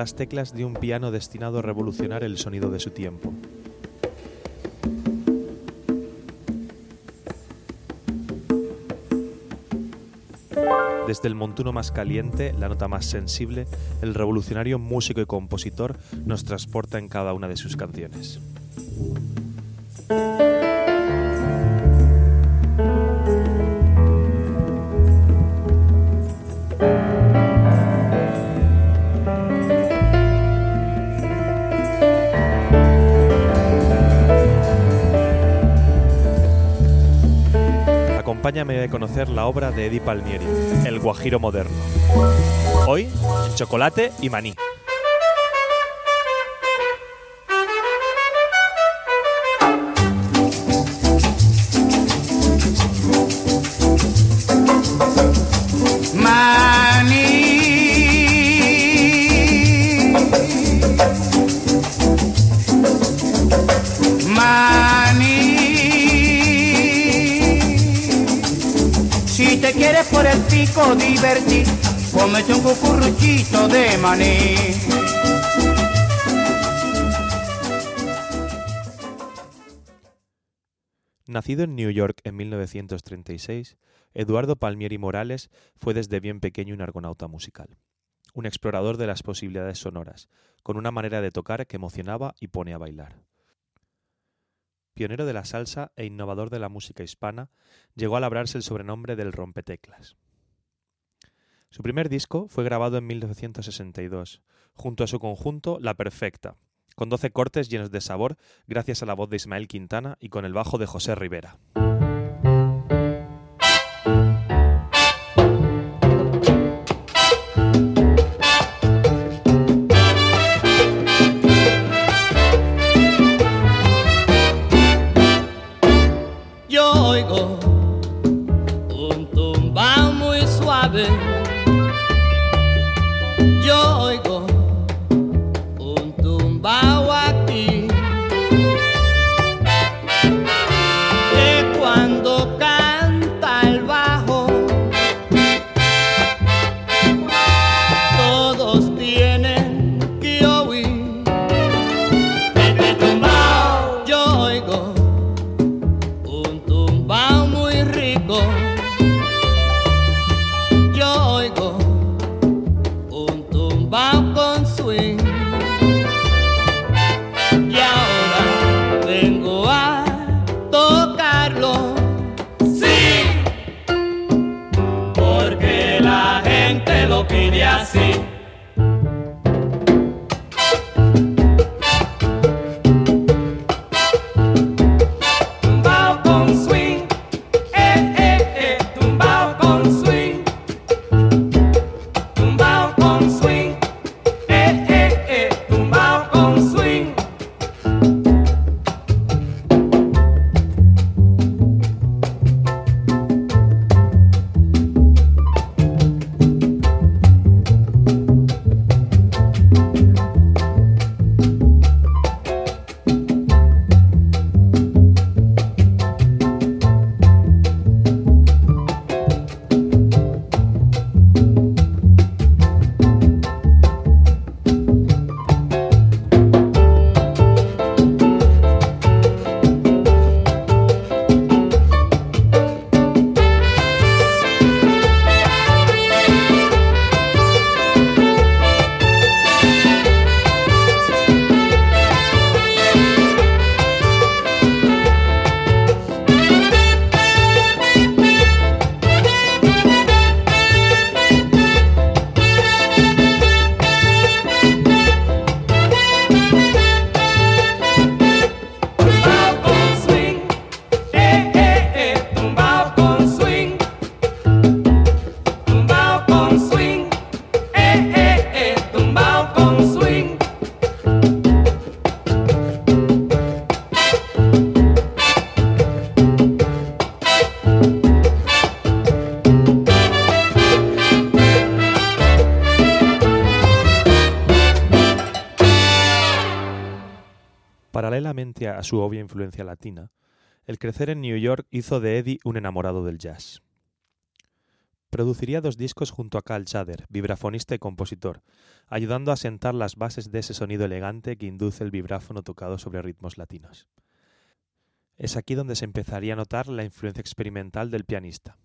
las teclas de un piano destinado a revolucionar el sonido de su tiempo. Desde el montuno más caliente, la nota más sensible, el revolucionario músico y compositor nos transporta en cada una de sus canciones. Acompáñame a conocer la obra de Eddie Palmieri, El Guajiro Moderno. Hoy, chocolate y maní. Nacido en New York en 1936, Eduardo Palmieri Morales fue desde bien pequeño un argonauta musical, un explorador de las posibilidades sonoras, con una manera de tocar que emocionaba y pone a bailar. Pionero de la salsa e innovador de la música hispana, llegó a labrarse el sobrenombre del rompeteclas. Su primer disco fue grabado en 1962, junto a su conjunto La Perfecta, con 12 cortes llenos de sabor gracias a la voz de Ismael Quintana y con el bajo de José Rivera. A su obvia influencia latina, el crecer en New York hizo de Eddie un enamorado del jazz. Produciría dos discos junto a Carl Schader, vibrafonista y compositor, ayudando a sentar las bases de ese sonido elegante que induce el vibráfono tocado sobre ritmos latinos. Es aquí donde se empezaría a notar la influencia experimental del pianista.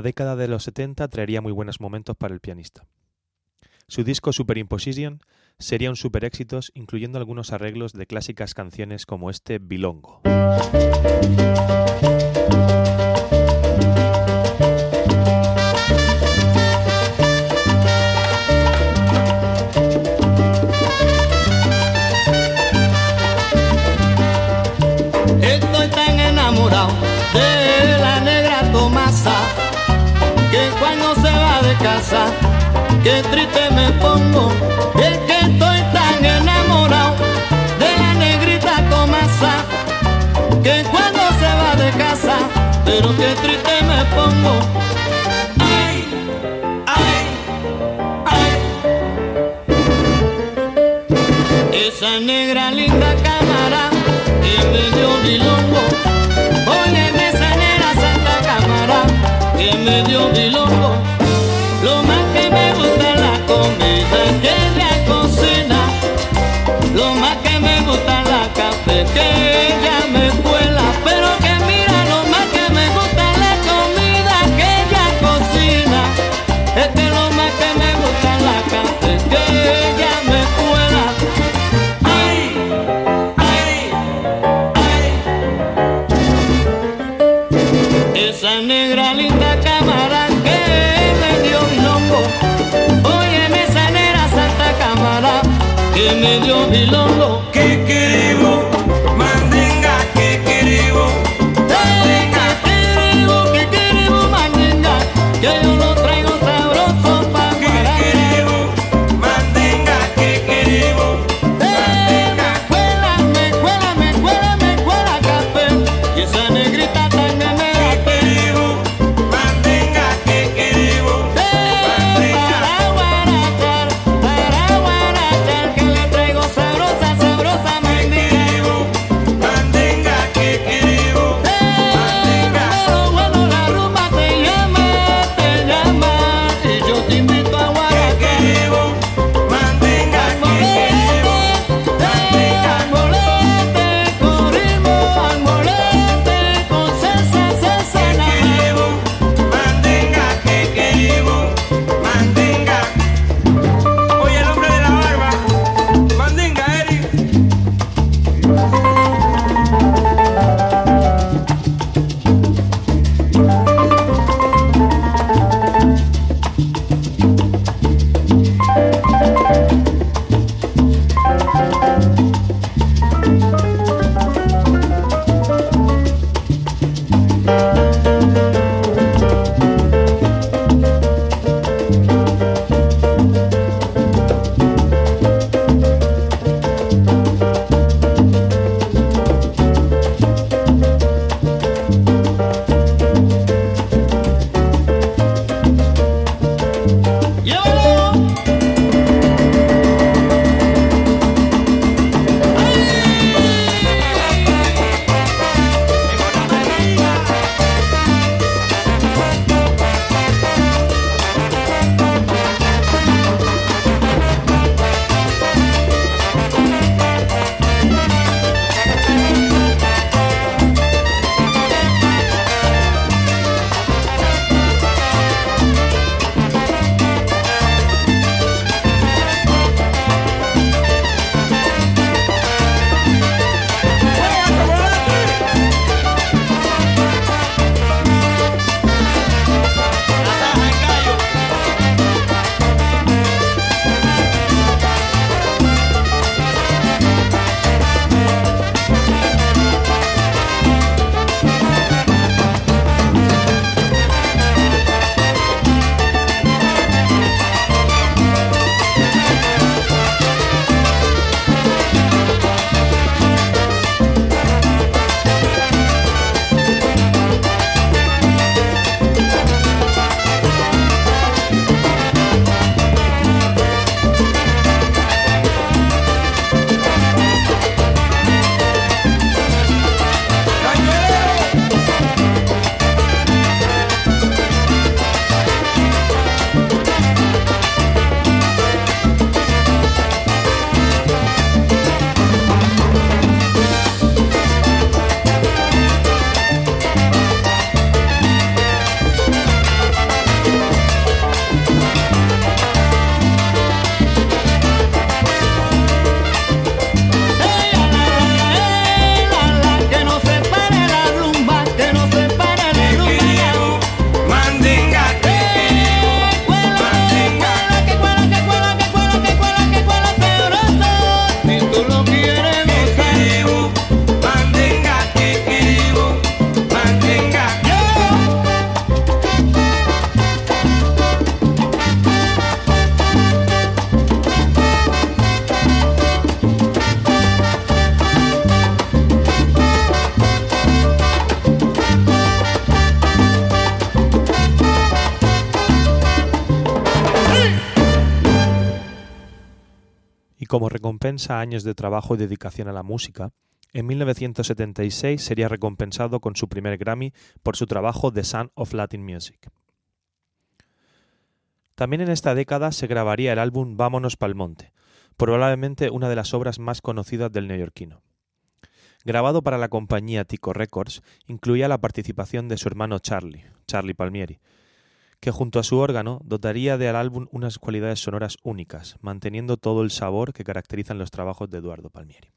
La década de los 70 traería muy buenos momentos para el pianista. Su disco Superimposition sería un super éxitos, incluyendo algunos arreglos de clásicas canciones como este Bilongo. Es que estoy tan enamorado de la negrita Tomasa que cuando se va de casa, pero qué triste me pongo. Ay, ay, ay. Esa negra linda cámara que me dio bilongo. Óyeme esa negra santa cámara que me dio bilongo. Me dio bilongo. ¿Qué queremos? Como recompensa a años de trabajo y dedicación a la música, en 1976 sería recompensado con su primer Grammy por su trabajo The Sound of Latin Music. También en esta década se grabaría el álbum Vámonos pa'l Monte, probablemente una de las obras más conocidas del neoyorquino. Grabado para la compañía Tico Records, incluía la participación de su hermano Charlie, Charlie Palmieri, que junto a su órgano dotaría del álbum unas cualidades sonoras únicas, manteniendo todo el sabor que caracterizan los trabajos de Eduardo Palmieri.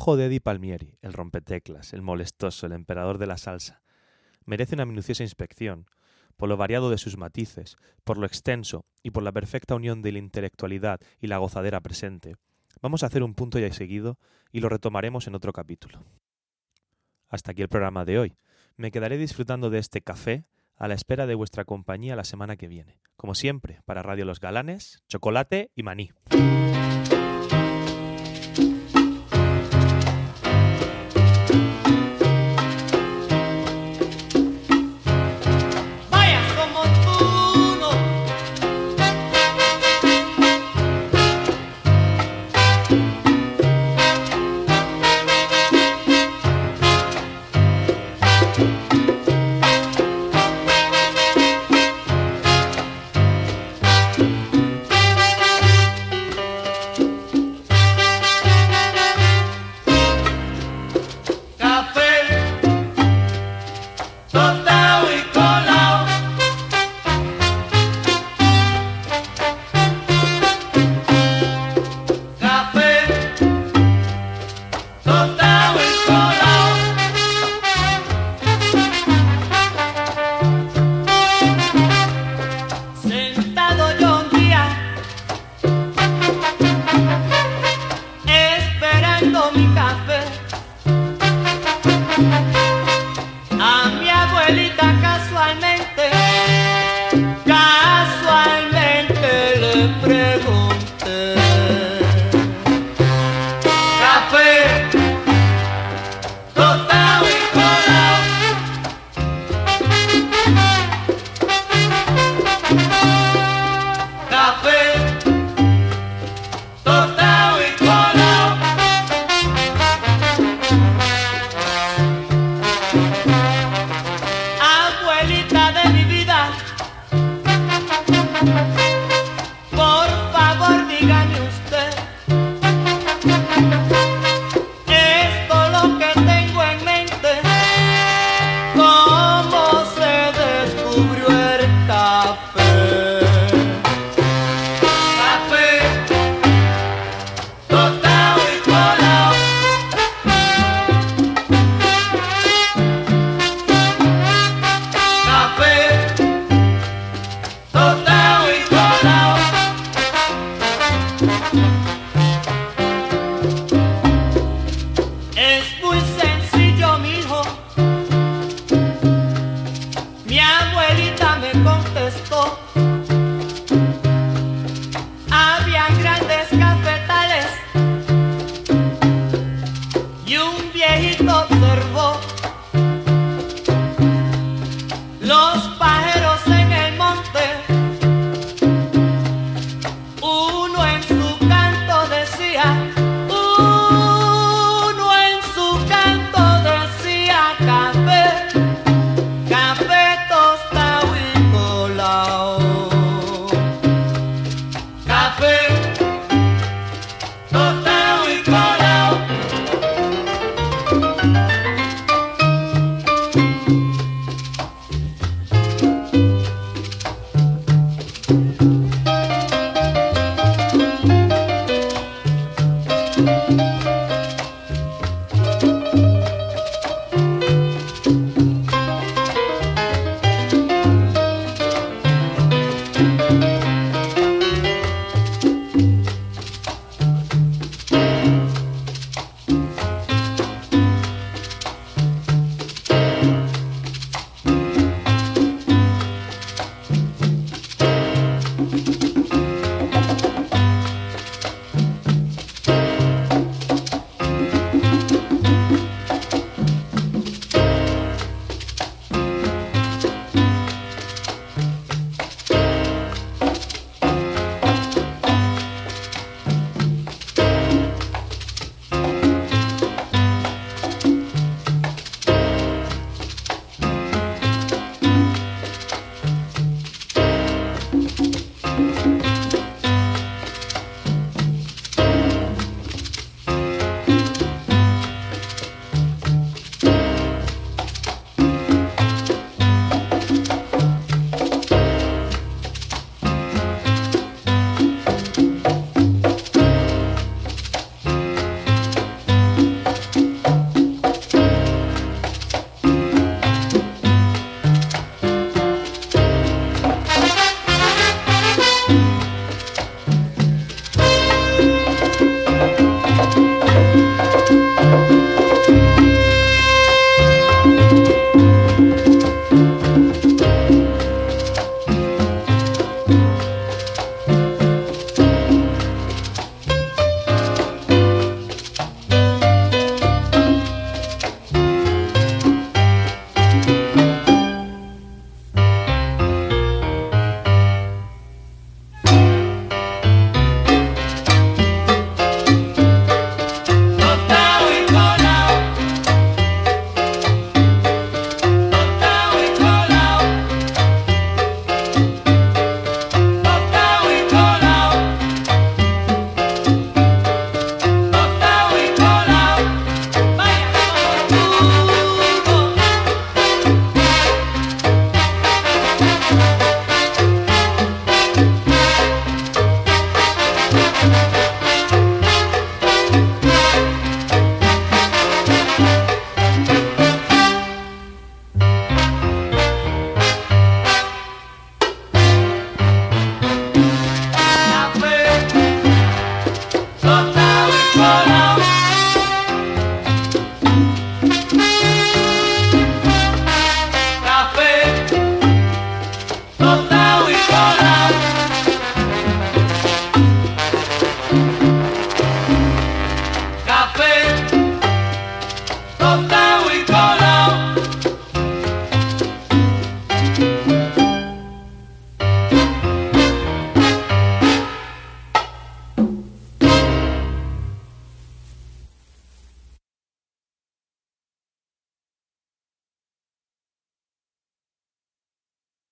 Trabajo de Eddie Palmieri, el rompeteclas, el molestoso, el emperador de la salsa, merece una minuciosa inspección, por lo variado de sus matices, por lo extenso y por la perfecta unión de la intelectualidad y la gozadera presente, vamos a hacer un punto ya seguido y lo retomaremos en otro capítulo. Hasta aquí el programa de hoy. Me quedaré disfrutando de este café a la espera de vuestra compañía la semana que viene. Como siempre, para Radio Los Galanes, chocolate y maní.